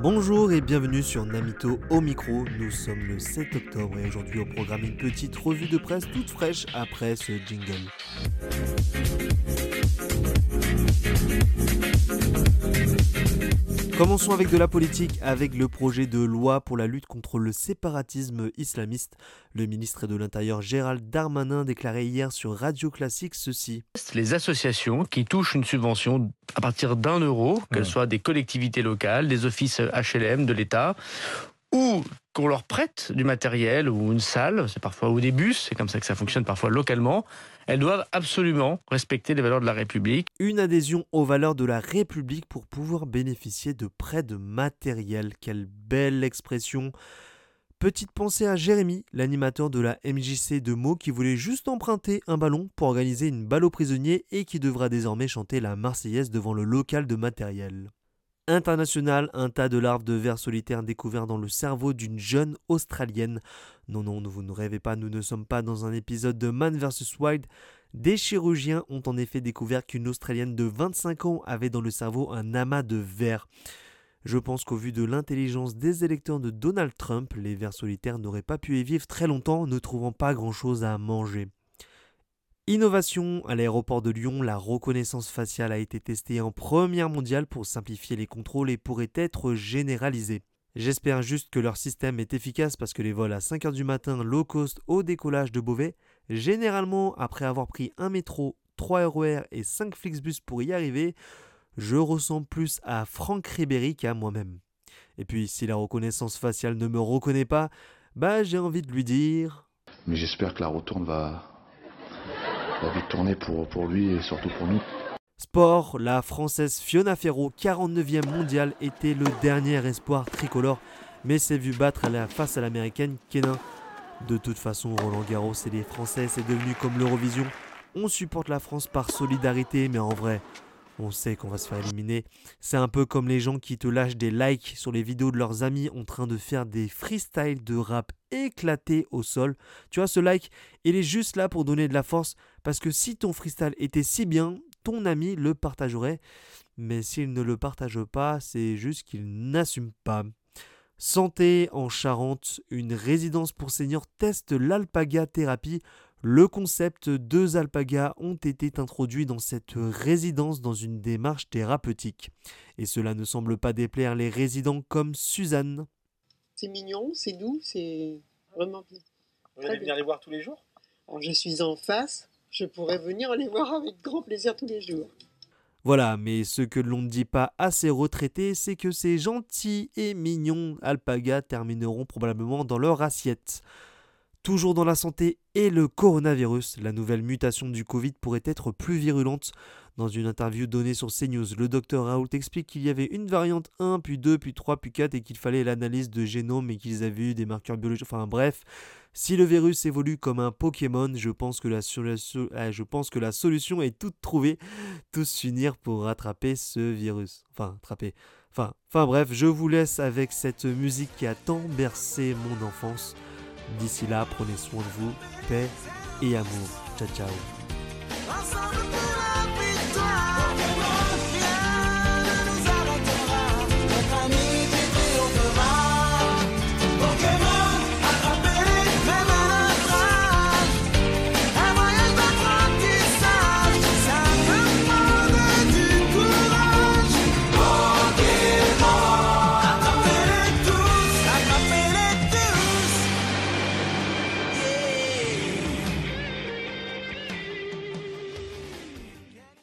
Bonjour et bienvenue sur Namito au micro. Nous sommes le 7 octobre et aujourd'hui au programme une petite revue de presse toute fraîche après ce jingle. Commençons avec de la politique, avec le projet de loi pour la lutte contre le séparatisme islamiste. Le ministre de l'Intérieur Gérald Darmanin déclarait hier sur Radio Classique ceci. Les associations qui touchent une subvention à partir d'un euro, qu'elles soient des collectivités locales, des offices HLM de l'État, ou qu'on leur prête du matériel ou une salle, c'est parfois ou des bus, c'est comme ça que ça fonctionne parfois localement, elles doivent absolument respecter les valeurs de la République. Une adhésion aux valeurs de la République pour pouvoir bénéficier de prêts de matériel. Quelle belle expression. Petite pensée à Jérémy, l'animateur de la MJC de Meaux qui voulait juste emprunter un ballon pour organiser une balle aux prisonniers et qui devra désormais chanter la Marseillaise devant le local de matériel international, un tas de larves de vers solitaires découverts dans le cerveau d'une jeune Australienne. Non, non, vous ne rêvez pas, nous ne sommes pas dans un épisode de Man vs. Wild. Des chirurgiens ont en effet découvert qu'une Australienne de 25 ans avait dans le cerveau un amas de vers. Je pense qu'au vu de l'intelligence des électeurs de Donald Trump, les vers solitaires n'auraient pas pu y vivre très longtemps, ne trouvant pas grand-chose à manger. Innovation à l'aéroport de Lyon, la reconnaissance faciale a été testée en première mondiale pour simplifier les contrôles et pourrait être généralisée. J'espère juste que leur système est efficace parce que les vols à 5h du matin low cost au décollage de Beauvais, généralement après avoir pris un métro, 3 RER et 5 Flixbus pour y arriver, je ressemble plus à Franck Ribéry qu'à moi-même. Et puis si la reconnaissance faciale ne me reconnaît pas, bah j'ai envie de lui dire... Mais j'espère que la retourne va, vite tourner pour, pour lui et surtout pour nous. Sport, la française Fiona Ferro, 49e mondiale, était le dernier espoir tricolore, mais s'est vu battre face à l'américaine Kenin. De toute façon, Roland Garros et les Français, c'est devenu comme l'Eurovision. On supporte la France par solidarité, mais en vrai, on sait qu'on va se faire éliminer. C'est un peu comme les gens qui te lâchent des likes sur les vidéos de leurs amis en train de faire des freestyles de rap éclatés au sol. Tu vois, ce like, il est juste là pour donner de la force parce que si ton freestyle était si bien, ton ami le partagerait. Mais s'il ne le partage pas, c'est juste qu'il n'assume pas. Santé en Charente, une résidence pour seniors teste l'alpaga thérapie le concept deux alpagas ont été introduits dans cette résidence dans une démarche thérapeutique. Et cela ne semble pas déplaire les résidents comme Suzanne. C'est mignon, c'est doux, c'est vraiment bien. Vous allez venir les voir tous les jours? Alors, Je suis en face, je pourrais venir les voir avec grand plaisir tous les jours. Voilà, mais ce que l'on ne dit pas à ces retraités, c'est que ces gentils et mignons alpagas termineront probablement dans leur assiette. Toujours dans la santé et le coronavirus, la nouvelle mutation du Covid pourrait être plus virulente. Dans une interview donnée sur CNews, le docteur Raoult explique qu'il y avait une variante 1, puis 2, puis 3, puis 4 et qu'il fallait l'analyse de génome et qu'ils avaient eu des marqueurs biologiques. Enfin bref, si le virus évolue comme un Pokémon, je pense que la, ah, solution est toute trouvée. Tous s'unir pour rattraper ce virus. Enfin, attraper. Enfin, enfin bref, je vous laisse avec cette musique qui a tant bercé mon enfance. D'ici là, prenez soin de vous, paix et amour. Ciao ciao.